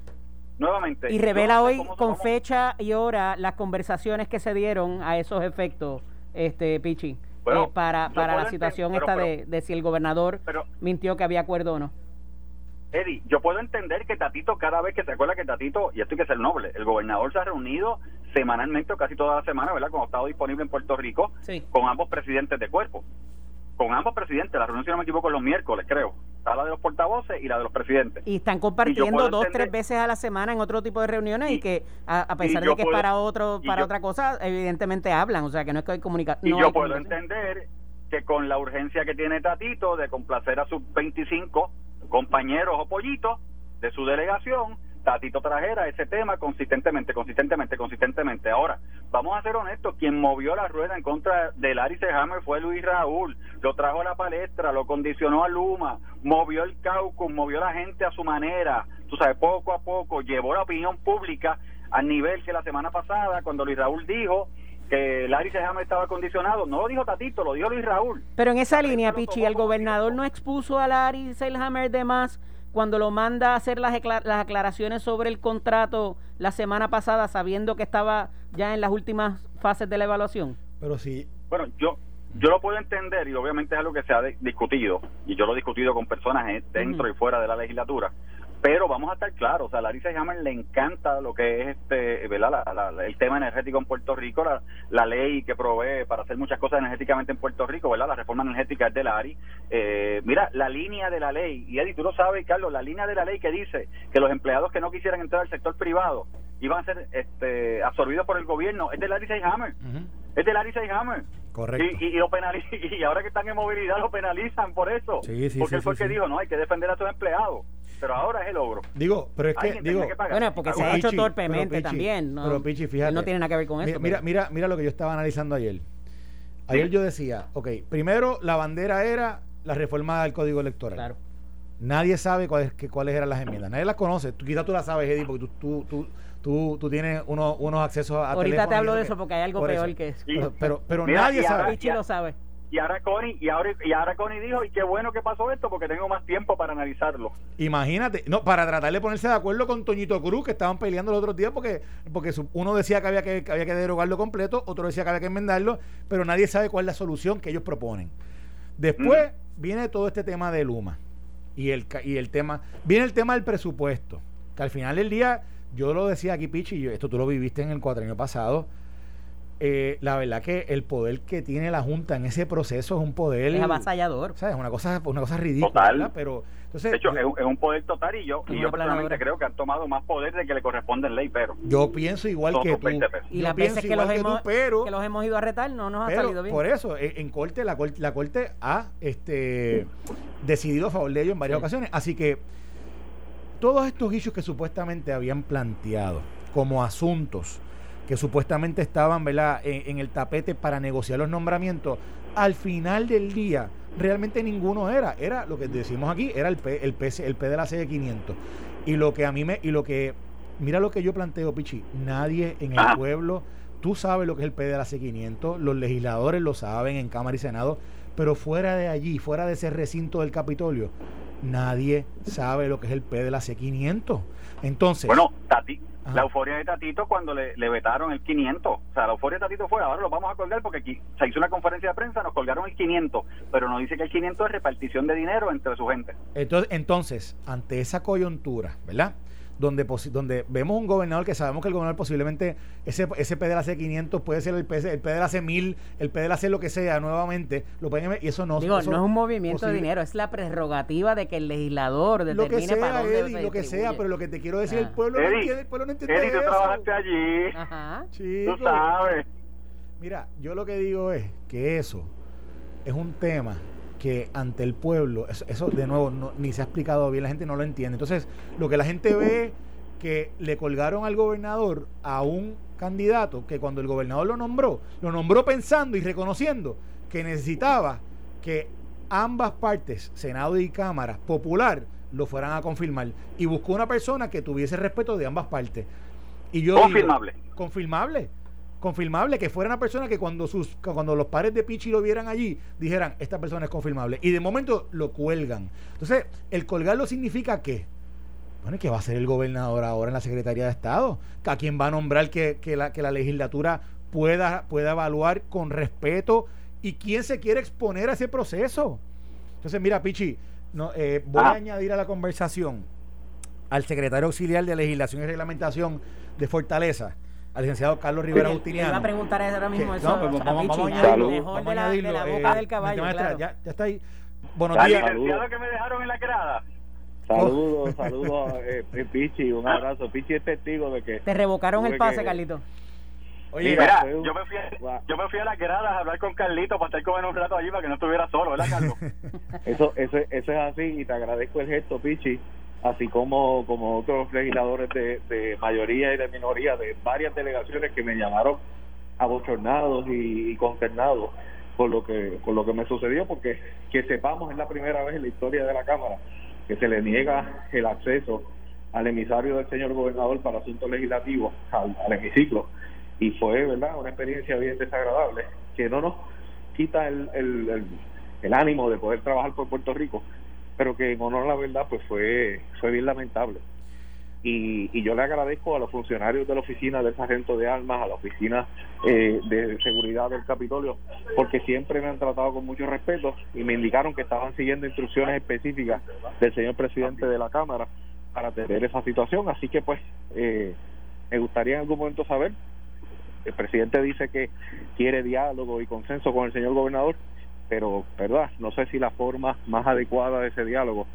nuevamente. Y revela hoy con fecha y hora las conversaciones que se dieron a esos efectos, este Pichi. Eh, para para la situación esta de, de, si el gobernador mintió que había acuerdo o no. Eddie, yo puedo entender que Tatito, cada vez que se acuerda que Tatito, y esto hay que ser noble, el gobernador se ha reunido semanalmente o casi toda la semana, ¿verdad? Como ha estado disponible en Puerto Rico, con ambos presidentes de cuerpo con ambos presidentes. La reunión, si no me equivoco, los miércoles, creo. Está la de los portavoces y la de los presidentes. Y están compartiendo dos, tres veces a la semana en otro tipo de reuniones y, que, a, pesar de que es para otro para otra cosa, evidentemente hablan. O sea, que no es que hay comunicación. Y yo puedo entender que con la urgencia que tiene Tatito de complacer a sus 25 compañeros o pollitos de su delegación, Tatito trajera ese tema consistentemente, consistentemente, consistentemente. Ahora, vamos a ser honestos, quien movió la rueda en contra de Larry Sehammer fue Luis Raúl, lo trajo a la palestra, lo condicionó a Luma, movió el caucus, movió la gente a su manera, tú sabes, poco a poco, llevó la opinión pública al nivel que la semana pasada, cuando Luis Raúl dijo que Larry Sehammer estaba condicionado. No lo dijo Tatito, lo dijo Luis Raúl. Pero en esa línea, Pichi, ¿el gobernador no expuso a Larry Sehammer de más cuando lo manda a hacer las, las aclaraciones sobre el contrato la semana pasada, sabiendo que estaba ya en las últimas fases de la evaluación? Pero sí. Bueno, yo yo lo puedo entender y obviamente es algo que se ha discutido y yo lo he discutido con personas dentro y fuera de la legislatura pero vamos a estar claros, a Larissa Hammer le encanta lo que es este, el tema energético en Puerto Rico, la, ley que provee para hacer muchas cosas energéticamente en Puerto Rico, ¿verdad? La reforma energética es de la ARI. Eh, mira, la línea de la ley, y Eddie, tú lo sabes, Carlos, la línea de la ley que dice que los empleados que no quisieran entrar al sector privado iban a ser este, absorbidos por el gobierno, es de Larry Hammer. Es de Larry Hammer. Correcto. Y, y, lo y ahora que están en movilidad lo penalizan por eso. Sí, sí, porque él fue el que dijo, no, hay que defender a sus empleados pero ahora es el logro. Digo, pero es que, digo, bueno, porque se ha hecho torpemente también, ¿no? Pero Pichi, fíjate. No tiene nada que ver con eso. Mira, mira, mira lo que yo estaba analizando ayer. Ayer yo decía, ok, primero la bandera era la reforma del Código Electoral. Claro. Nadie sabe cuáles, cuáles eran las enmiendas. Nadie las conoce. Tú, quizás tú las sabes, Eddie, porque tú, tú, tú, tú, tienes unos, unos accesos a Ahorita te hablo de eso porque hay algo peor que eso. Pero, pero, nadie sabe. Pichi lo sabe. Y ahora Connie y ahora y ahora Connie dijo y qué bueno que pasó esto porque tengo más tiempo para analizarlo imagínate no para tratar de ponerse de acuerdo con Toñito Cruz que estaban peleando los otros días porque porque uno decía que había que, había que derogarlo completo otro decía que había que enmendarlo pero nadie sabe cuál es la solución que ellos proponen. Después viene todo este tema de Luma y el y el tema viene el tema del presupuesto que al final del día yo lo decía aquí Pichi y esto tú lo viviste en el cuatrienio pasado eh, la verdad que el poder que tiene la Junta en ese proceso es un poder... Es avasallador. Es una cosa, una cosa ridícula. Pero, entonces, de hecho, es, un poder total y yo, y yo personalmente creo que han tomado más poder de que le corresponde en ley, pero... Yo pienso igual que tú. Y las veces que los, hemos, pero, que los hemos ido a retar no nos ha salido bien. Por eso, eh, en corte la, corte, la corte ha este, decidido a favor de ellos en varias ocasiones. Así que todos estos issues que supuestamente habían planteado como asuntos que supuestamente estaban ¿verdad? En, el tapete para negociar los nombramientos, al final del día realmente ninguno era. Era lo que decimos aquí, era el P, el P, el P de la C500. Y lo que a mí me, y lo que, mira lo que yo planteo, Pichi, nadie en el ah. pueblo, tú sabes lo que es el P de la C500, los legisladores lo saben en Cámara y Senado, pero fuera de allí, fuera de ese recinto del Capitolio, nadie sabe lo que es el P de la C500. Entonces... Bueno, Tati, la euforia de Tatito cuando le, vetaron el 500. O sea, la euforia de Tatito fue, ahora lo vamos a colgar porque aquí se hizo una conferencia de prensa, nos colgaron el 500, pero nos dice que el 500 es repartición de dinero entre su gente. Entonces, entonces ante esa coyuntura, ¿verdad? Donde, donde vemos un gobernador que sabemos que el gobernador posiblemente, ese, ese PDLAC 500 puede ser el, el PDLAC 1000, el PDLAC lo que sea nuevamente, lo pueden y eso no, Digo, no es un movimiento de dinero, es la prerrogativa de que el legislador determine lo que sea, para dónde lo que sea, pero lo que te quiero decir, el pueblo no entiende, el pueblo no entiende Eddie, tú trabajaste allí, Ajá. tú sabes. Mira, yo lo que digo es que eso es un tema que ante el pueblo, eso, de nuevo ni se ha explicado bien, la gente no lo entiende. Entonces, lo que la gente ve que le colgaron al gobernador a un candidato que cuando el gobernador lo nombró, lo nombró pensando y reconociendo que necesitaba que ambas partes, Senado y Cámara, popular, lo fueran a confirmar. Y buscó una persona que tuviese respeto de ambas partes. Y yo confirmable. confirmable. Confirmable, que fuera una persona que cuando sus cuando los padres de Pichi lo vieran allí, dijeran, esta persona es confirmable. Y de momento lo cuelgan. Entonces, el colgarlo significa que, bueno, que va a ser el gobernador ahora en la Secretaría de Estado, a quien va a nombrar que, la, que la legislatura pueda, pueda evaluar con respeto y quién se quiere exponer a ese proceso. Entonces, mira, Pichi, no, eh, voy a ah. añadir a la conversación al secretario auxiliar de Legislación y Reglamentación de Fortaleza, al licenciado Carlos Rivera Justiniano. iba a preguntar ahora mismo eso. No, pues vamos, vamos, a añadirlo. Mejor de la, de la boca eh, del caballo. Maestra, ya, ya está ahí. Buenos días. licenciado que me dejaron en la grada. Saludos, saludos, eh, eh, Pichi, un abrazo. Pichi es testigo de que... Te revocaron el pase, Carlito. Oye, mira, yo me, fui a, yo me fui a las gradas a hablar con Carlito para estar comiendo un rato allí para que no estuviera solo, ¿verdad, Carlos? eso, eso, eso es así y te agradezco el gesto, Pichi, así como, como otros legisladores de, de mayoría y de minoría de varias delegaciones que me llamaron abochornados y, y consternados por lo que por lo que me sucedió porque que sepamos es la primera vez en la historia de la cámara que se le niega el acceso al emisario del señor gobernador para asuntos legislativos al, al hemiciclo. Y fue verdad una experiencia bien desagradable que no nos quita el, el, el, ánimo de poder trabajar por Puerto Rico pero que en honor a la verdad pues fue fue bien lamentable. Y, y yo le agradezco a los funcionarios de la oficina del sargento de armas a la oficina eh, de seguridad del Capitolio porque siempre me han tratado con mucho respeto y me indicaron que estaban siguiendo instrucciones específicas del señor presidente de la cámara para atender esa situación. Así que pues eh, me gustaría en algún momento saber el presidente dice que quiere diálogo y consenso con el señor gobernador, pero, ¿verdad? No sé si la forma más adecuada de ese diálogo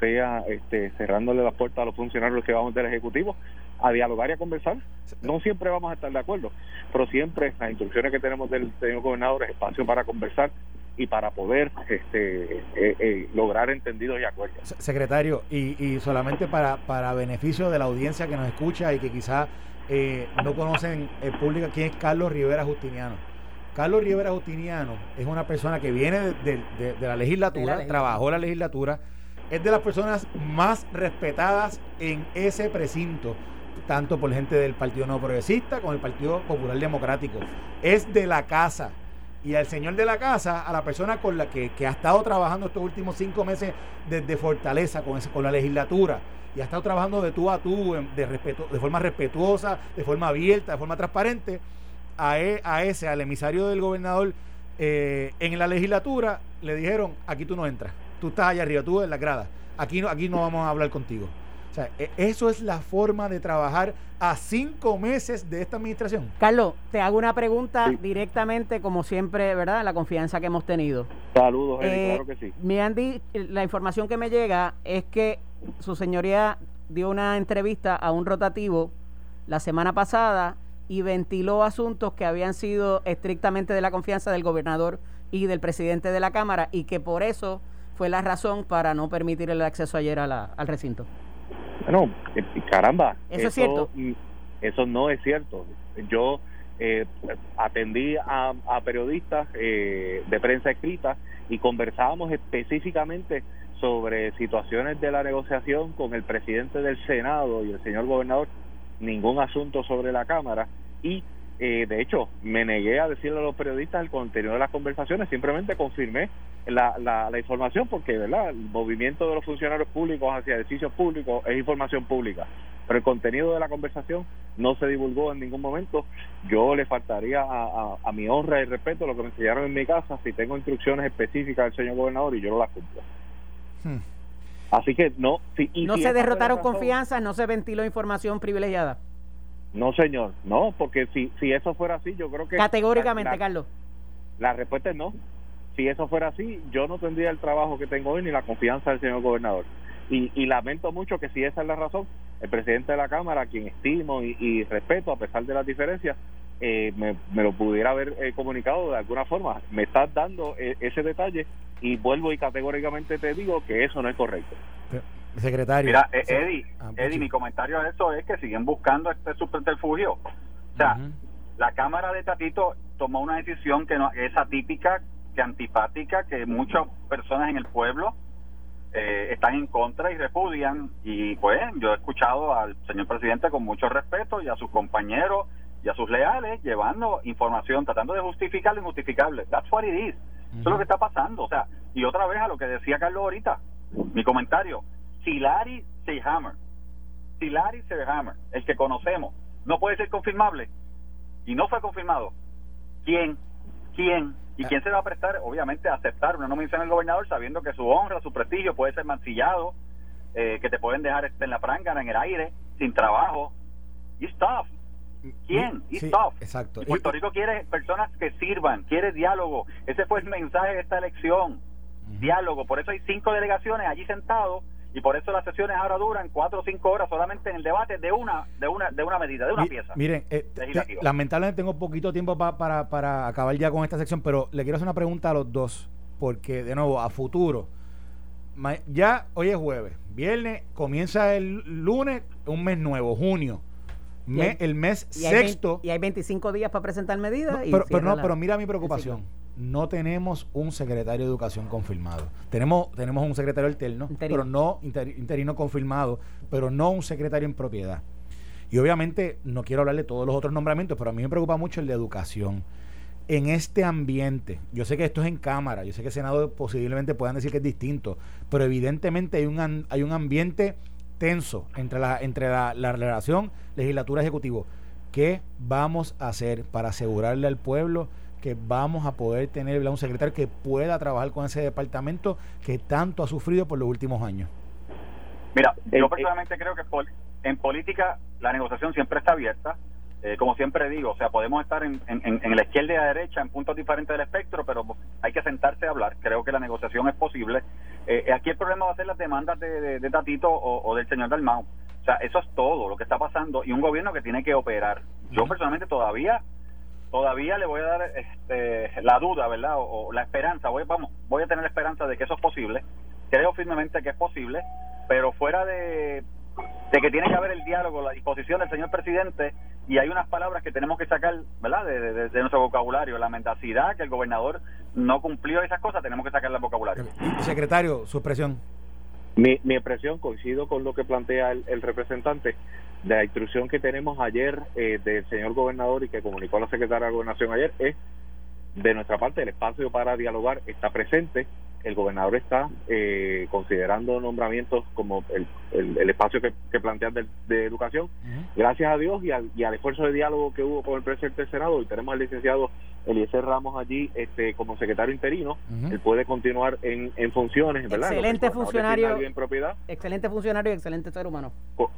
sea este, cerrándole las puertas a los funcionarios que vamos del Ejecutivo a dialogar y a conversar. No siempre vamos a estar de acuerdo, pero siempre las instrucciones que tenemos del señor gobernador es espacio para conversar y para poder este, eh, eh, lograr entendidos y acuerdos. Secretario, y, solamente para, para beneficio de la audiencia que nos escucha y que quizá eh, no conocen el público quién es Carlos Rivera Justiniano. Carlos Rivera Justiniano es una persona que viene de, la, legislatura, trabajó en la legislatura, es de las personas más respetadas en ese precinto, tanto por gente del Partido No Progresista como el Partido Popular Democrático. Es de la casa. Y al señor de la casa, a la persona con la que, ha estado trabajando estos últimos cinco meses desde Fortaleza con, con la legislatura, y ha estado trabajando de tú a tú, de, respeto, de forma respetuosa, de forma abierta, de forma transparente, a, e, a ese, al emisario del gobernador eh, en la legislatura, le dijeron, aquí tú no entras, tú estás allá arriba, tú en la grada, aquí no, aquí no vamos a hablar contigo. O sea, e, eso es la forma de trabajar a cinco meses de esta administración. Carlos, te hago una pregunta directamente, como siempre, ¿verdad? La confianza que hemos tenido. Saludos, eh, claro que sí. Me han la información que me llega es que su señoría dio una entrevista a un rotativo la semana pasada y ventiló asuntos que habían sido estrictamente de la confianza del gobernador y del presidente de la Cámara y que por eso fue la razón para no permitir el acceso ayer a la, al recinto. Bueno, eh, caramba. ¿Eso, es cierto? Eso no es cierto. Yo eh, atendí a, periodistas eh, de prensa escrita y conversábamos específicamente sobre situaciones de la negociación con el presidente del Senado y el señor gobernador, ningún asunto sobre la Cámara y eh, de hecho me negué a decirle a los periodistas el contenido de las conversaciones, simplemente confirmé la, la, información porque verdad el movimiento de los funcionarios públicos hacia edificios públicos es información pública pero el contenido de la conversación no se divulgó en ningún momento. Yo le faltaría a, a, mi honra y respeto lo que me enseñaron en mi casa. Si tengo instrucciones específicas del señor gobernador y yo no las cumplo. Hmm. Así que no. Si, no se derrotaron confianza, no se ventiló información privilegiada. No, señor, no, porque si, si eso fuera así, yo creo que. Categóricamente, Carlos. La respuesta es no. Si eso fuera así, yo no tendría el trabajo que tengo hoy ni la confianza del señor gobernador. Y, y lamento mucho que si esa es la razón, el presidente de la Cámara, a quien estimo y, y respeto a pesar de las diferencias, eh, me, lo pudiera haber eh, comunicado de alguna forma. Me estás dando eh, ese detalle y vuelvo y categóricamente te digo que eso no es correcto. Secretario. Mira, Eddie, ah, Eddie, mi comentario a eso es que siguen buscando este subterfugio. O sea, la Cámara de Tatito tomó una decisión que no, es atípica, que antipática, que muchas personas en el pueblo están en contra y repudian. Y pues yo he escuchado al señor presidente con mucho respeto y a sus compañeros y a sus leales llevando información, tratando de justificar lo injustificable. That's what it is. Eso es lo que está pasando. O sea, y otra vez a lo que decía Carlos ahorita, mi comentario, Silari Seyhammer, Silari Seyhammer, el que conocemos, no puede ser confirmable. Y no fue confirmado. ¿Quién? ¿Quién? ¿Y quién se va a prestar? Obviamente a aceptar una nominación del gobernador sabiendo que su honra, su prestigio puede ser mancillado, eh, que te pueden dejar en la prángana, en el aire, sin trabajo. Y stuff. ¿Quién? Y Exacto. Puerto Rico quiere personas que sirvan, quiere diálogo. Ese fue el mensaje de esta elección. Diálogo. Por eso hay cinco delegaciones allí sentados y por eso las sesiones ahora duran cuatro o cinco horas solamente en el debate de una de una de una medida, de una pieza. Miren, eh, lamentablemente tengo poquito tiempo para, para acabar ya con esta sección, pero le quiero hacer una pregunta a los dos, porque de nuevo, a futuro, ya hoy es jueves, viernes, comienza el lunes, un mes nuevo, junio el mes sexto. y hay 25 días para presentar medidas. pero, no, pero mira mi preocupación. No tenemos un secretario de educación confirmado. Tenemos, tenemos un secretario alterno, pero no interino confirmado, pero no un secretario en propiedad. Y obviamente no quiero hablar de todos los otros nombramientos, pero a mí me preocupa mucho el de educación. En este ambiente, yo sé que esto es en Cámara, yo sé que el Senado posiblemente puedan decir que es distinto, pero evidentemente hay un, hay un ambiente tenso entre la, entre la, relación legislatura-ejecutivo. ¿Qué vamos a hacer para asegurarle al pueblo que vamos a poder tener un secretario que pueda trabajar con ese departamento que tanto ha sufrido por los últimos años? Mira, yo personalmente creo que en política la negociación siempre está abierta. Eh, como siempre digo, o sea, podemos estar en, en, la izquierda y la derecha, en puntos diferentes del espectro, pero hay que sentarse a hablar. Creo que la negociación es posible. Eh, aquí el problema va a ser las demandas de, de, Tatito o, del señor Dalmau. O sea, eso es todo lo que está pasando y un gobierno que tiene que operar. Yo personalmente todavía todavía le voy a dar este, la duda, ¿verdad? O, la esperanza, voy, vamos, voy a tener la esperanza de que eso es posible. Creo firmemente que es posible, pero fuera de de que tiene que haber el diálogo, la disposición del señor presidente y hay unas palabras que tenemos que sacar, ¿verdad?, de, nuestro vocabulario, la mendacidad, que el gobernador no cumplió esas cosas, tenemos que sacar del vocabulario. Secretario, su expresión. Mi, mi expresión coincido con lo que plantea el, representante de la instrucción que tenemos ayer eh, del señor gobernador y que comunicó la secretaria de Gobernación ayer es de nuestra parte el espacio para dialogar está presente el gobernador está eh, considerando nombramientos como el, el, espacio que, que plantean de, educación. Gracias a Dios y al, y al, esfuerzo de diálogo que hubo con el presidente del Senado, y tenemos al licenciado Eliezer Ramos allí este como secretario interino, él puede continuar en, en funciones, ¿verdad? Excelente funcionario. En propiedad. Excelente funcionario y excelente ser humano.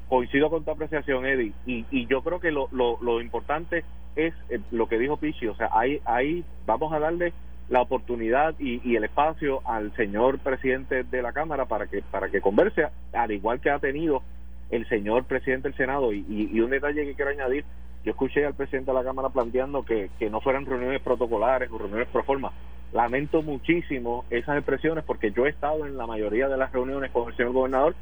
coincido con tu apreciación, Eddie, y, y yo creo que lo, lo, lo importante es eh, lo que dijo Pichi, o sea, ahí, ahí vamos a darle la oportunidad y, el espacio al señor presidente de la Cámara para que para que converse, al igual que ha tenido el señor presidente del Senado. Y, un detalle que quiero añadir, yo escuché al presidente de la Cámara planteando que, que no fueran reuniones protocolares o reuniones pro forma. Lamento muchísimo esas expresiones porque yo he estado en la mayoría de las reuniones con el señor gobernador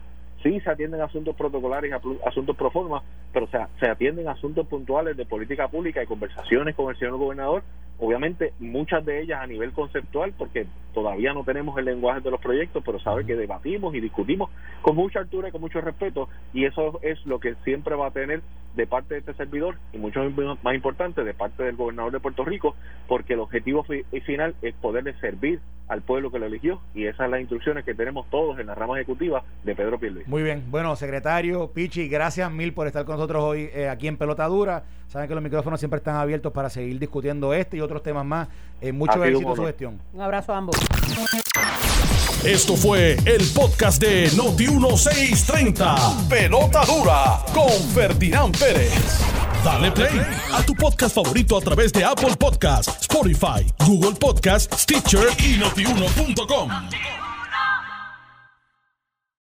sí se atienden asuntos protocolares, asuntos pro forma, pero o sea, se atienden asuntos puntuales de política pública y conversaciones con el señor gobernador obviamente muchas de ellas a nivel conceptual, porque todavía no tenemos el lenguaje de los proyectos, pero sabe que debatimos y discutimos con mucha altura y con mucho respeto, y eso es lo que siempre va a tener de parte de este servidor, y mucho más importante, de parte del gobernador de Puerto Rico, porque el objetivo final es poderle servir al pueblo que lo eligió, y esas son las instrucciones que tenemos todos en la rama ejecutiva de Pedro Pierluis. Muy bien, bueno, secretario Pichi, gracias mil por estar con nosotros hoy eh, aquí en Pelota Dura. Saben que los micrófonos siempre están abiertos para seguir discutiendo este y otros temas más. Eh, mucho éxito en su gestión. Un abrazo a ambos. Esto fue el podcast de Noti1630. Pelota dura con Ferdinand Pérez. Dale play a tu podcast favorito a través de Apple Podcasts, Spotify, Google Podcasts, Stitcher y notiuno.com.